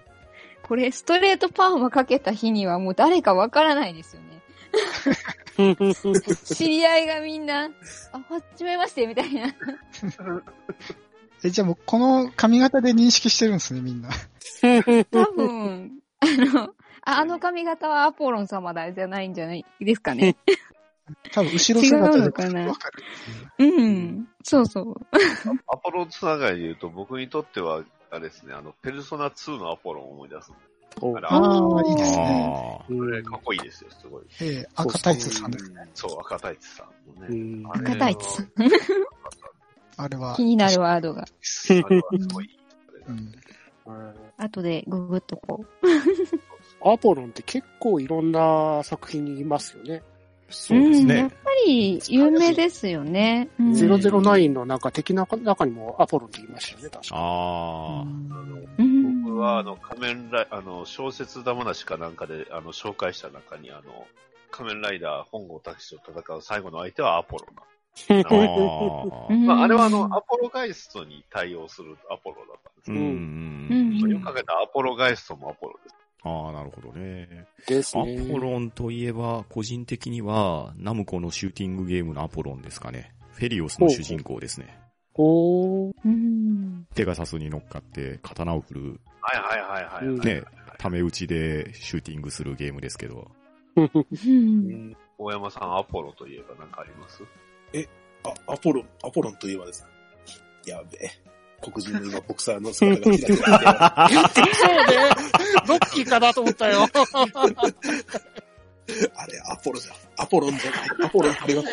これ、ストレートパーマかけた日にはもう誰かわからないですよね。知り合いがみんな、あ、はじめまして、みたいな。え、じゃあもうこの髪型で認識してるんですね、みんな。多分、あの、ああの髪型はアポロン様だ、じゃないんじゃないですかね。多分後ろ姿で違うのかなわかる。うん。そうそう。アポロつながりで言うと、僕にとっては、あれですね、あの、ペルソナ2のアポロンを思い出すあれ、ああ、いいですね。ああ。これかっこいいですよ、すごい。ええ赤タイツさんです。そう、赤タイツさんね。赤タイツさん。あれは。気になるワードが。あれはすごいいい。うん。後でググっとこ アポロンって結構いろんな作品にいますよね。そうですうんやっね。ぱり有名ですよね。うん009のなんか敵の中にもアポロンって言いましたよね、確か。ああ。うん僕は、あの、仮面ライ、あの、小説だ話かなんかで、あの、紹介した中に、あの、仮面ライダー本郷武史と戦う最後の相手はアポロな。あまあ、あれはあの、アポロガイストに対応するアポロだったんですうけど、ん。それをかけたアポロガイストもアポロです。ああ、なるほどね。ですアね。ポロンといえば、個人的には、ナムコのシューティングゲームのアポロンですかね。フェリオスの主人公ですね。おー。うん。ペガサスに乗っかって刀を振る、はいはいはいはい、はい。ね、ため打ちでシューティングするゲームですけど。うん大山さん、アポロといえば何かあります？あ、アポロン、アポロンといえばですね。やべえ。黒人の今、ボクサーの姿がちらちら見てそうね。ロッキーかなと思ったよ。あれ、アポロじゃん。アポロンじゃない。アポロン、ありがとう。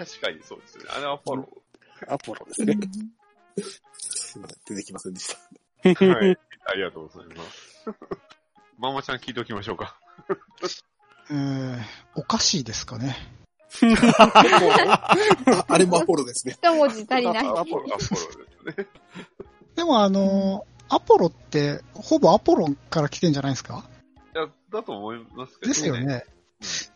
確かにそうですよね。あれアポロ。アポロですね。すいません出てきませんでした。はい。ありがとうございます。ママちゃん聞いておきましょうか。えーおかしいですかね。ああれもアポロですね。一文字足りない。アポロ、アポロですね。でもあのーアポロって、ほぼアポロンから来てんじゃないですか？いや、だと思いますけどですよね。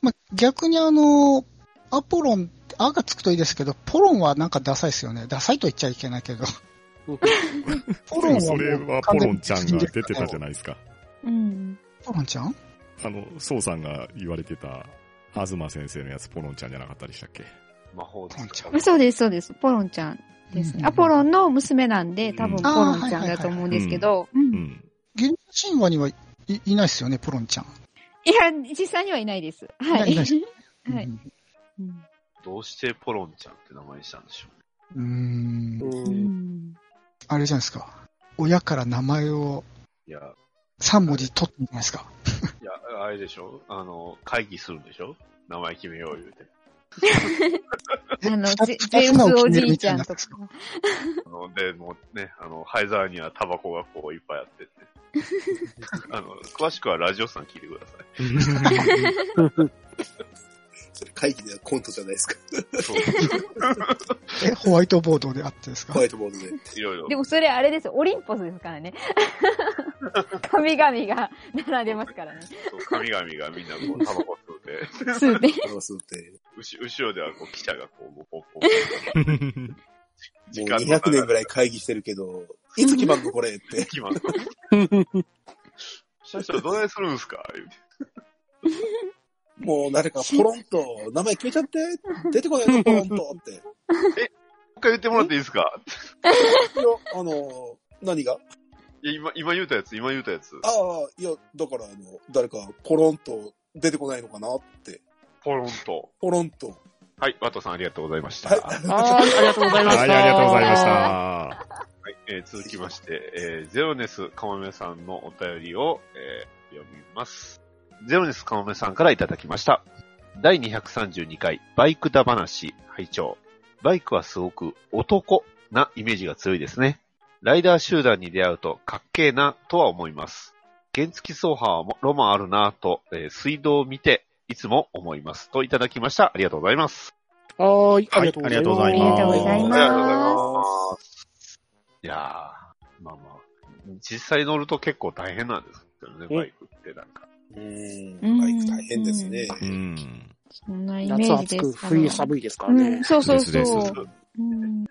まあ、逆にあのーアポロン、あがつくといいですけど、ポロンはなんかダサいですよね。ダサいと言っちゃいけないけど。ポロンは それはポロンちゃんが出てたじゃないですか。うん。ポロンちゃん？あの、ソウさんが言われてた、東先生のやつポロンちゃんじゃなかったでしたっけ？魔法ですポロンちゃかあそうです、そうです。ポロンちゃんですね。うんアポロンの娘なんで、多分うんポロンちゃんだと思うんですけど、ううんん。現実神話にはい、いないですよね、ポロンちゃん。いや、実際にはいないです。はいい。ないです はい。うんうんどうしてポロンちゃんって名前にしたんでしょううーん。ううんんあれじゃないですか。親から名前をいや、3文字取ってんじゃないですか。いや、あれでしょ？あの、会議するんでしょ？名前決めよう言うて。あの、二つゼゼウスおじいちゃんとか。あの、で、もうね、あの、灰皿にはタバコがこういっぱいあってって。あの、詳しくはラジオさん聞いてください。それ会議ではコントじゃないですか。そう。え、ホワイトボードであってですか？ホワイトボードで。いろいろで。もそれあれですよ、オリンポスですからね。神々が並んでますからね。神々がみんなこう、タバコ吸うて、そうね。この数って。後後ろではこう、記者がこう、もうポッポッもう200年ぐらい会議してるけど、いつ決まんのこれって。決まんの。社長どないするんすか？もう誰かポロンと、名前決めちゃって、出てこないのポロンとって。いもう一回言ってもらっていいですか？や、あの、何が？いや、今、今言うたやつ、今言うたやつ。ああ、いや、だからあの、誰かポロンと出てこないのかなって。ポロンと。ポロンと。はい、ワトさんありがとうございました。はいはい、はい、ありがとうございました。はい、ありがとうございました。えー続きまして、えーゼロネスかもめさんのお便りを、えー読みます。ゼロネスかもめさんからいただきました。第232回バイクだ話拝聴バイクはすごく男なイメージが強いですね。ライダー集団に出会うとかっけえなとは思います。原付走破はロマンあるなと、えー水道を見ていつも思います。といただきました。ありがとうございます。はーい、ありがとうございます。はいありがとうございありがとうございありがとうございまます。いやー、まあまあ、実際乗ると結構大変なんですけどね、うんバイクってなんか。うーうんん、バイク大変ですね。うん。す。そんなイメージ夏暑く、ですから。冬寒いですからねうん、。そうそうですですそう。うん。で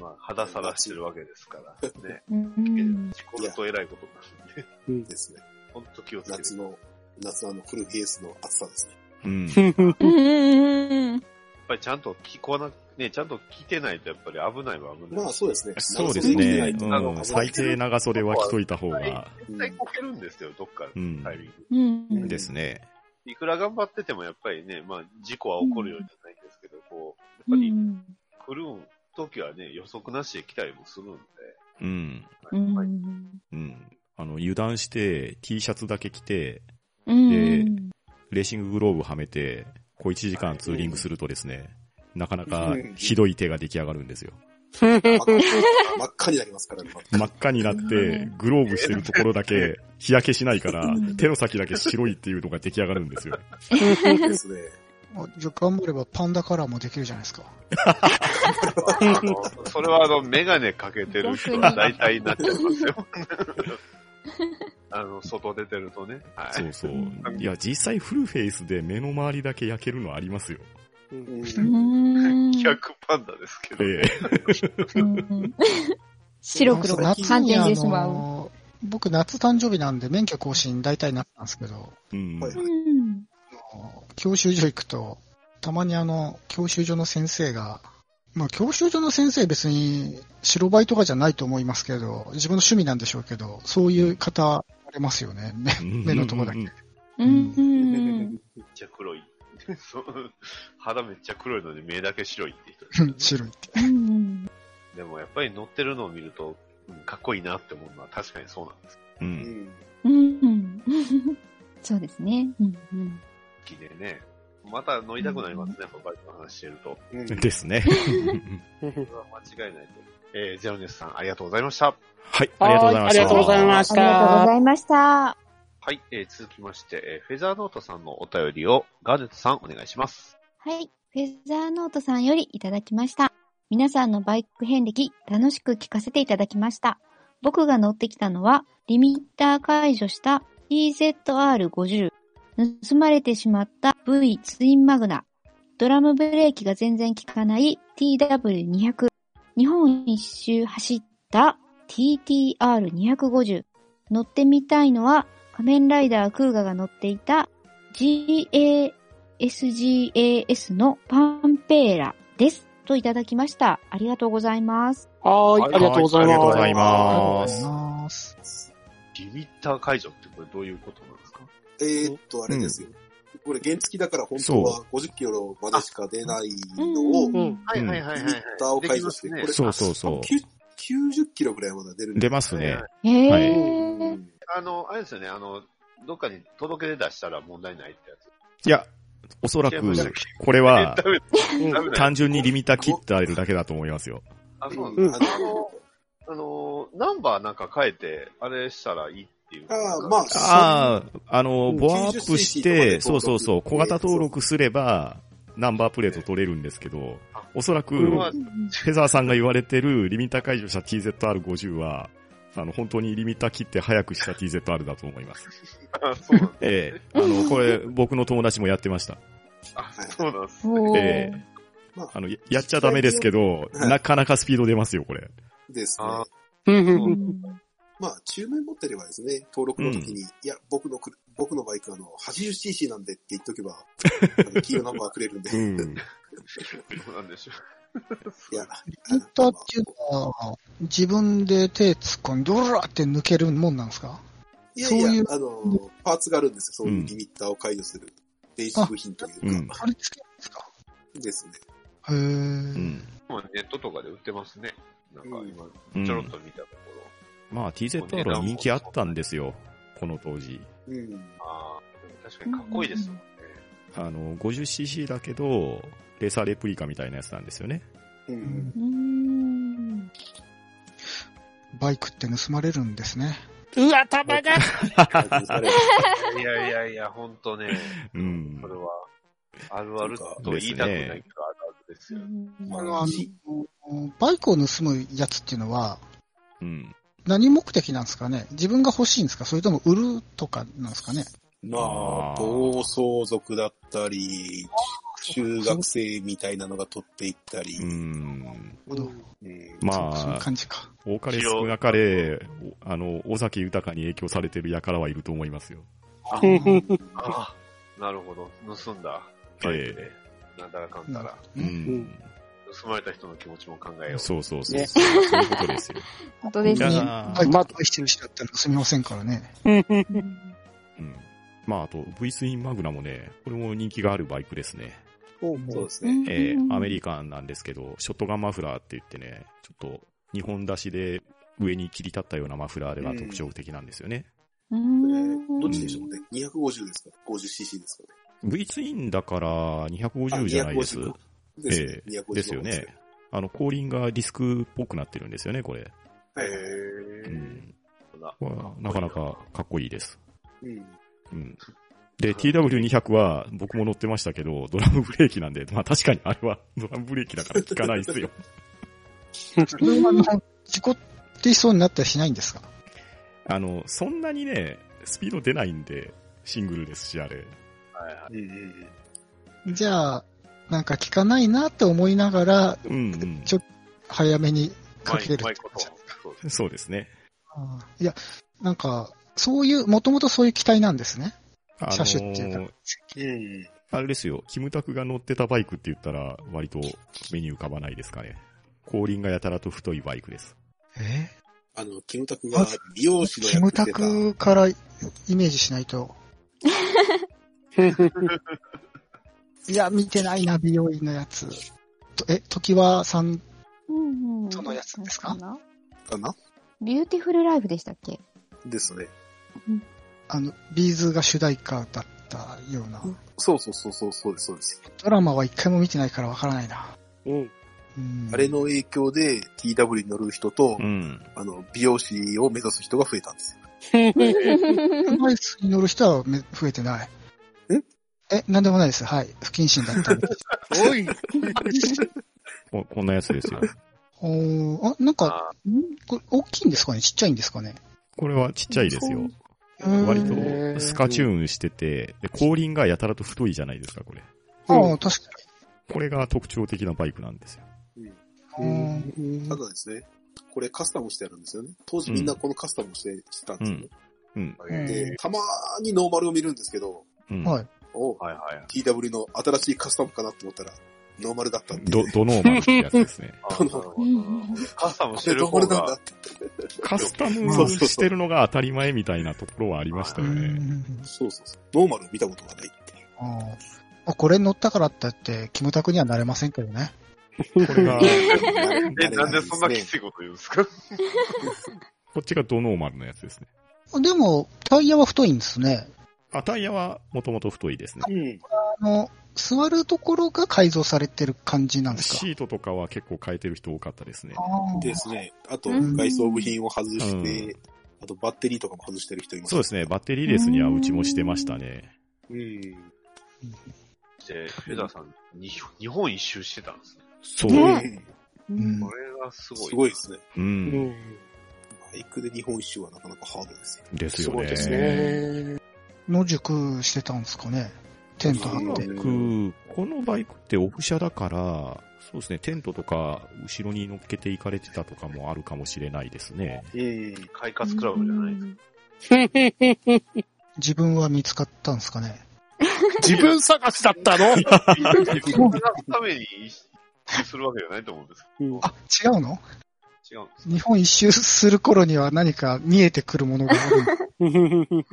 まあ、肌さらしてるわけですからね。うん。事故ると偉いことになるんで、ですね。ほんと気をつけて。夏の、夏のあのフルフェイスの暑さですね。うん。うん。やっぱりちゃんと着こな、ね、ちゃんと着てないとやっぱり危ないは危ない。まあそうですね。そうですね。いとうん。最低長袖は着といた方が、絶対こけるんですよ、どっかのうんタイミング。うん。ですね。いくら頑張っててもやっぱりね、まあ事故は起こるようじゃないんですけど、こう、うやっぱりん。来る時はね、予測なしで来たりもするんで、うん。うん。はいうん。あの、油断して T シャツだけ着て、うん。レーシンググローブはめて、小1時間ツーリングするとですね、なかなかひどい手が出来上がるんですよ。真っ赤になりますからね。真っ赤になって、グローブしてるところだけ日焼けしないから、手の先だけ白いっていうのが出来上がるんですよ。ですね。あじゃあ頑張ればパンダカラーもできるじゃないですか。それはあの、メガネかけてる人が大体になっちゃいますよ。あの、外出てるとね。はい。そうそう。いや、実際フルフェイスで目の周りだけ焼けるのありますよ。うんうん。100パンダですけど。ええうん白黒が夏反にあ転しまう。の、僕夏誕生日なんで免許更新大体なったんですけど、うん。教習所行くと、たまにあの、教習所の先生が、まあ教習所の先生別に白バイとかじゃないと思いますけど、自分の趣味なんでしょうけど、そういう方、ありますよね。目目のとこだけ。うん。めっちゃ黒い。そ う肌めっちゃ黒いのに目だけ白いって人ですよね、白いって。うん。でもやっぱり乗ってるのを見ると、うんかっこいいなって思うのは確かにそうなんです。う。うんんうん。そうですね。うん。うん好きでね。また乗りたくなりますね、やっぱバイクの話してると。うんですね。それは間違いないと。えー、ゼロネスさん、ありがとうございました。はい、ありがとうございました。ありがとうございましありがとうござた。いました。はい、えー続きまして、えーフェザーノートさんのお便りをガーネットさんお願いします。はい。フェザーノートさんよりいただきました。皆さんのバイク遍歴、楽しく聞かせていただきました。僕が乗ってきたのは、リミッター解除した TZR50。盗まれてしまった V ツインマグナ。ドラムブレーキが全然効かない TW200。日本一周走った TTR250。乗ってみたいのは仮面ライダークーガが乗っていた GA SGAS のパンペーラです。といただきました。ありがとうございます。はーい、ありがとうございます。ありがとうございす。ます。リミッター解除ってこれどういうことなんですか？えーっと、あれですよ。これ原付だから本当は50キロまでしか出ないのを、リうん。はいはいはいミッターを解除して、これそうそうそう。90キロぐらいまで出る出ますね。へー。はいうんあの、あれですよね、あの、どっかに届け出出したら問題ないってやつ。いや、おそらくこれは単純にリミッター切ってあるだけだと思いますよ。あ、そうなんうんだ。あの、あの、ナンバーなんか変えて、あれしたらいいっていう。ああ、まあ、ああ、あの、うんボアアップして、90cc そうそうそう、小型登録すれば、ナンバープレート取れるんですけどあ、おそらく、フェザーさんが言われてるリミッター解除した TZR50 は、あの、本当にリミッター切って早くした TZR だと思います。あそうなんだええあの、これ、僕の友達もやってました。あ、そうなんです。おーええまあ、あの、ややっちゃダメですけど、はいなかなかスピード出ますよ、これ。ですね。あうんうんううんんまあ、中面持ってればですね、登録の時に、いや、僕のくる、僕のバイクあの、80cc なんでって言っとけば、あの黄色ナンバーくれるんで。うん。どうなんでしょいや、インターっていうのは、自分で手突っ込んで、ドラーって抜けるもんなんですか？いやいや、そういうあの、パーツがあるんですよ。そういうリミッターを解除する。電子部品というか、うん貼り付けるんですか？ですね。へー。うん。う。まあネットとかで売ってますね。なんか今、うんちょろっと見たところ。まあ TZR は人気あったんですよ、この当時。うん。ああ、でも確かにかっこいいですもんね。あの、50cc だけど、レーサーレプリカみたいなやつなんですよね。うん。うーんバイクって盗まれるんですね。うわ、玉がいやいやいや、ほんとね、うんこれ。は、あるあると言いたくないけど、あるあるですよ。まあの、あじの、バイクを盗むやつっていうのは、うん。何目的なんですかね？自分が欲しいんですか？それとも売るとかなんですかね？まあ、あー暴走族だったり、中学生みたいなのが取っていったり、うん。なるほど。うんまそういうあ、感じか。多かれ少なかれ、おあの、尾崎豊に影響されてる輩はいると思いますよ。あ あ、なるほど。盗んだ。バイクで。なんだらかんだら。うねん。盗まれた人の気持ちも考えよう。そうそうそう。ねそういうことですよ。本当ですね。いやバイーク愛してる人だったら盗みませんからね。うんうんうん。まあ、あと、V スインマグナもね、これも人気があるバイクですね。そうですね。えーアメリカンなんですけど、ショットガンマフラーって言ってね、ちょっと2本出しで上に切り立ったようなマフラーが特徴的なんですよね。うんーどっちでしょうね。250ですか ?50cc ですかね。V ツインだから250じゃないです？250ですね。え250ですよね。あの、後輪がディスクっぽくなってるんですよね、これ。へうーん。なかなかかっこいいです。うん。うん。で、TW200 は僕も乗ってましたけど、ドラムブレーキなんで、まあ確かにあれはドラムブレーキだから効かないですよ。それ事故ってしそうになったりしないんですか？あの、そんなにね、スピード出ないんで、シングルですし、あれ。はいはい。じゃあ、なんか効かないなって思いながら、うんうん。ちょ早めにかけれるって感じ。そうですそうですね。いや、なんか、そういう、もともとそういう機体なんですね。あの車種っていうかうん。あれですよ、キムタクが乗ってたバイクって言ったら、割と目に浮かばないですかね。後輪がやたらと太いバイクです。え？あの、キムタクが美容師のキムタ。クからイメージしないと。いや、見てないな、美容院のやつ。とえ、時はさん、うんうんそのやつですか？かな？ビューティフルライフでしたっけ？ですね。あの、ビーズが主題歌だったような。そうそうそうそう、そうです、そうです。ドラマは一回も見てないからわからないな。うんうんあれの影響で TW に乗る人と、うん。あの、美容師を目指す人が増えたんですよ。バイスに乗る人はめ増えてない。えなんでもないです。はい。不謹慎だったんで。おいこ こんなやつですよ。おーあ、なんか、これ、大きいんですかね？ちっちゃいんですかね？これはちっちゃいですよ。うん割とスカチューンしてて、で後輪がやたらと太いじゃないですか、これ。ああ、確かこれが特徴的なバイクなんですよ。に。うんただですね、これカスタムしてあるんですよね。当時みんなこのカスタムをしてしてたんですよね。うん。あ。うんで、たまーにノーマルを見るんですけど、うん。はい。おはいはい。TW の新しいカスタムかなと思ったら、ノーマルだったんで。ド、ドノーマルってやつですね。カスタムしてる方がっ、て。カスタムしてるのが当たり前みたいなところはありましたよね。うんそうそうそう。ノーマルを見たことがないっていう。あこれ乗ったからってって、キムタクにはなれませんけどね。これが、え、なんでそんなきついこと言うんですか？こっちがドノーマルのやつですね。でも、タイヤは太いんですね。あ、タイヤはもともと太いですね。うん。あの、座るところが改造されてる感じなんですか？シートとかは結構変えてる人多かったですね。ですね。あと、うん外装部品を外して、うんあとバッテリーとかも外してる人います。そうですね。バッテリーレースにはうちもしてましたね。うん。で、フェザーさん、に日本一周してたんですね。そう。ねうんこれがすごい。すごいですね。う。うんん。バイクで日本一周はなかなかハードですよ。ですよね。すごいですね。野宿してたんですかね。テント張って。僕、このバイクってオフ車だから、そうですね、テントとか後ろに乗っけていかれてたとかもあるかもしれないですね。ええ快活クラブじゃないですか。自分は見つかったんですかね。自分探しだったの？自分がために一周するわけじゃないと思うんですけど。あ、違うの？違うんです。日本一周する頃には何か見えてくるものがある。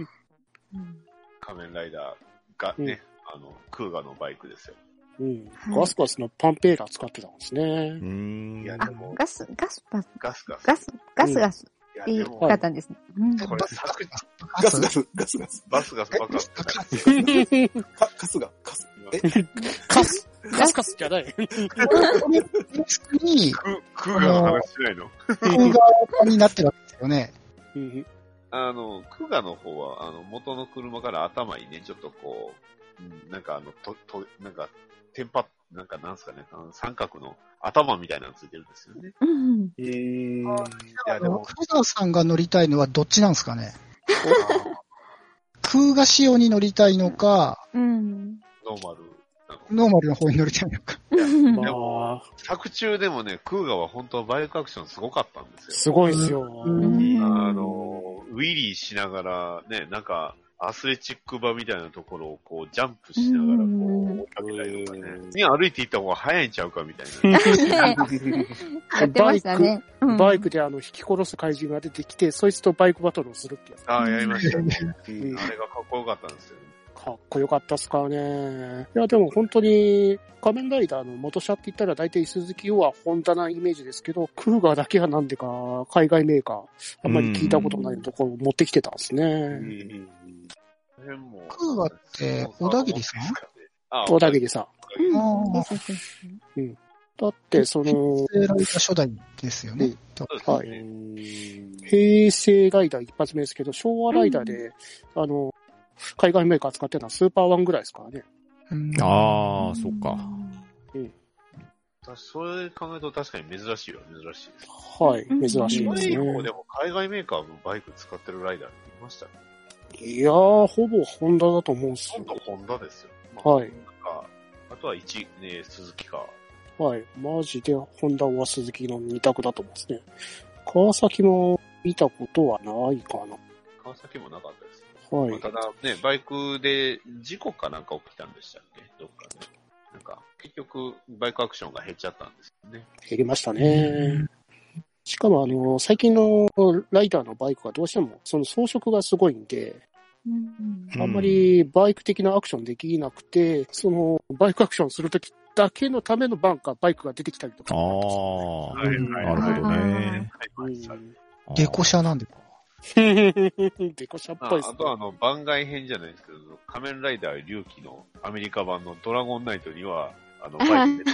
仮面ライダーがね、あの、クーガのバイクですよ。うんガスガスのパンペーラー使ってたんですねう。ーん。あいやでも、ガス、ガスパス、ガスガス。ガス、ガスガスいい方ですね。うんこれ、作ガスガス、ガスガス。バスガスバカス。か、カスが、カス。え？カス、カスカスじゃない。に、ククーガの話しないの？空側になってるわけですよね。うんあの、クーガの方は、あの、元の車から頭にね、ちょっとこう、うんなんかあの、と、と、なんか、テンパ、なんかなんすかね、あの三角の頭みたいなのついてるんですよね。うん。ええいや、でも、空川さんが乗りたいのはどっちなんですかね？クウガ仕様に乗りたいのか、うん。ノーマル。ノーマルの方に乗りたいのか。うんまであ、作中でもね、クウガは本当はバイクアクションすごかったんですよ。すごいですよ。うんあの、ウィリーしながら、ね、なんか、アスレチック場みたいなところをこう、ジャンプしながらこう追いかけたりとかね。うん。に歩いていった方が早いんちゃうかみたいな。やってましたね。うん。バイクであの、引き殺す怪人が出てきて、そいつとバイクバトルをするってやつ。ああ、やりましたね。うん。あれがかっこよかったん。ですよね。かっこよかったっすからね。いや、でも本当に、仮面ライダーの元車って言ったら大体鈴木はホンダなイメージですけど、クーガーだけはなんでか海外メーカー、あんまり聞いたことないところを持ってきてたんですね。クーガーって小田切さん。小田切さん。うん。だって、その、平成ライダー初代ですよね。平成ライダー一発目ですけど、昭和ライダーで、あの、海外メーカー使ってるのはスーパーワンぐらいですからね。うんああ、そっか。たそれ考えると確かに珍しいは珍しいです。はい、うん珍しいですねで。も海外メーカーのバイク使ってるライダーっていましたね。いやー、ほぼホンダだと思うんですよほん。とホンダですよ。まあはい。あとは1、ね、鈴木か。はい。マジで、ホンダは鈴木の二択だと思うんですね。川崎も見たことはないかな。川崎もなかったです。はいまあ、。ただね、バイクで事故かなんか起きたんでしたっけ？どっかで。なんか、結局、バイクアクションが減っちゃったんですよね。減りましたね。しかも、あの、最近のライダーのバイクがどうしても、その装飾がすごいんで、うんあんまりバイク的なアクションできなくて、その、バイクアクションするときだけのためのバンカー、バイクが出てきたりとか。ああ、はいはいなるほどね。デコ車なんで。デコ車っあぽいですあとはあの、番外編じゃないですけど、仮面ライダー龍騎のアメリカ版のドラゴンナイトには、あの、バイクで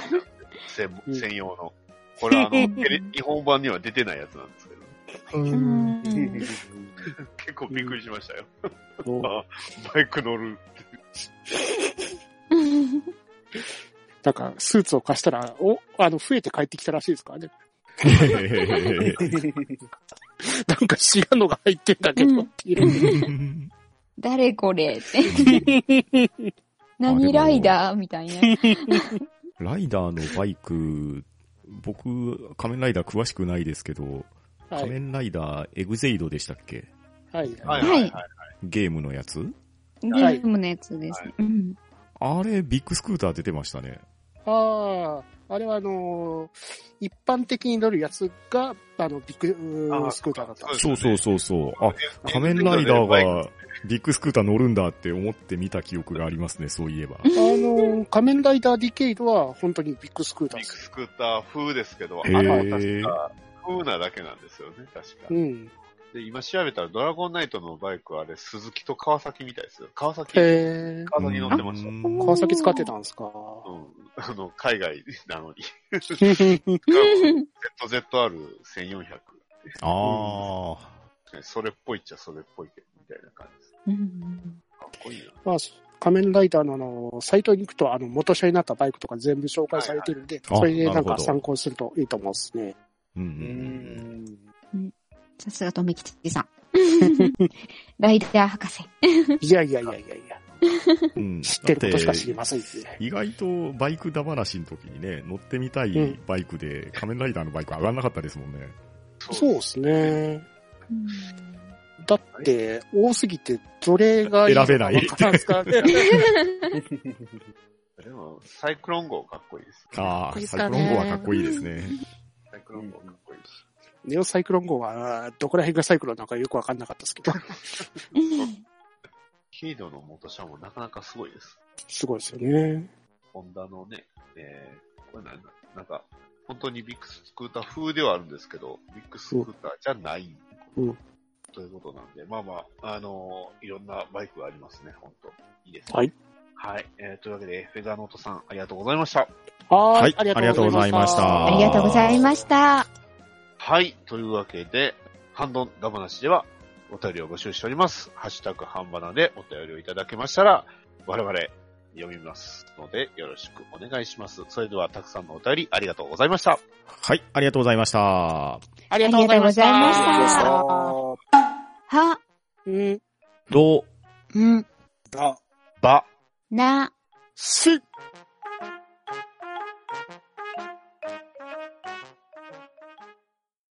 専専 用の。これはあの、日本版には出てないやつなんですけど、結構びっくりしましたよ。バイク乗る。なんか、スーツを貸したら、お、あの、増えて帰ってきたらしいですからね。なんか、知らんのが入ってんだけど、っていう。誰これって。何ライダーみたいな。ライダーのバイク、僕、仮面ライダー詳しくないですけど、はい。仮面ライダーエグゼイドでしたっけ？はい。はいはいはいはい。ゲームのやつ？ゲームのやつですね。うんあれ、ビッグスクーター出てましたね。ああ、あれはあのー一般的に乗るやつが、あの、ビッグスクーターだったんです。そうそうそうそう。あ、仮面ライダーがビッグスクーター乗るんだって思って見た記憶がありますね、そういえば。あのー仮面ライダーディケイドは本当にビッグスクータービッグ。スクーター風ですけど、あへれはー確か風なだけなんですよね、確か。うん。で、今調べたらドラゴンナイトのバイクはあれ、鈴木と川崎みたいですよ。川崎、へ川崎乗ってました。うん。うん川崎使ってたんですか？あの、海外なのに。ZZR1400。ああ。それっぽいっちゃそれっぽいけど、みたいな感じです。うんかっこいいな。まあ、そ仮面ライダーのあの、サイトに行くと、あの、元車になったバイクとか全部紹介されてるんで、はいはいそれでなんあなるほどか参考にするといいと思うんですね。うんうんううんん。さすがとめきちさん。ライダー博士。いやいやいやいやいや、うん。知ってることしか知りませんね。て意外とバイクだ話の時にね、乗ってみたいうんバイクで、仮面ライダーのバイク上がんなかったですもんね。そうですね。うんだって、多すぎて、どれが選べないわからん でも、サイクロン号かっこいいです。ああ、サイクロン号はかっこいいですね。サイクロン号かっこいいです。ネオサイクロン号は、どこら辺がサイクロンなのかよくわかんなかったですけど、ヒードの元車もなかなかすごいです。すごいですよね。ホンダのね、えー、これなんだ、なんか、本当にビッグスクーター風ではあるんですけど、ビッグスクーターじゃない。うんということなんで、まあまあ、あのーいろんなバイクがありますね、本当いいです、ね。はい。はい。えー、というわけで、フェザーノートさん、ありがとうございました。ははいありがとうございましたありがとうございました。はい。というわけで、ハンドンダ話では、お便りを募集しております。ハッシュタグハンバナでお便りをいただけましたら、我々読みますので、よろしくお願いします。それでは、たくさんのお便りありがとうございました。はい、ありがとうございました。ありがとうございました。ありがとうございましたは、うん、どん、あ、ば、な、す、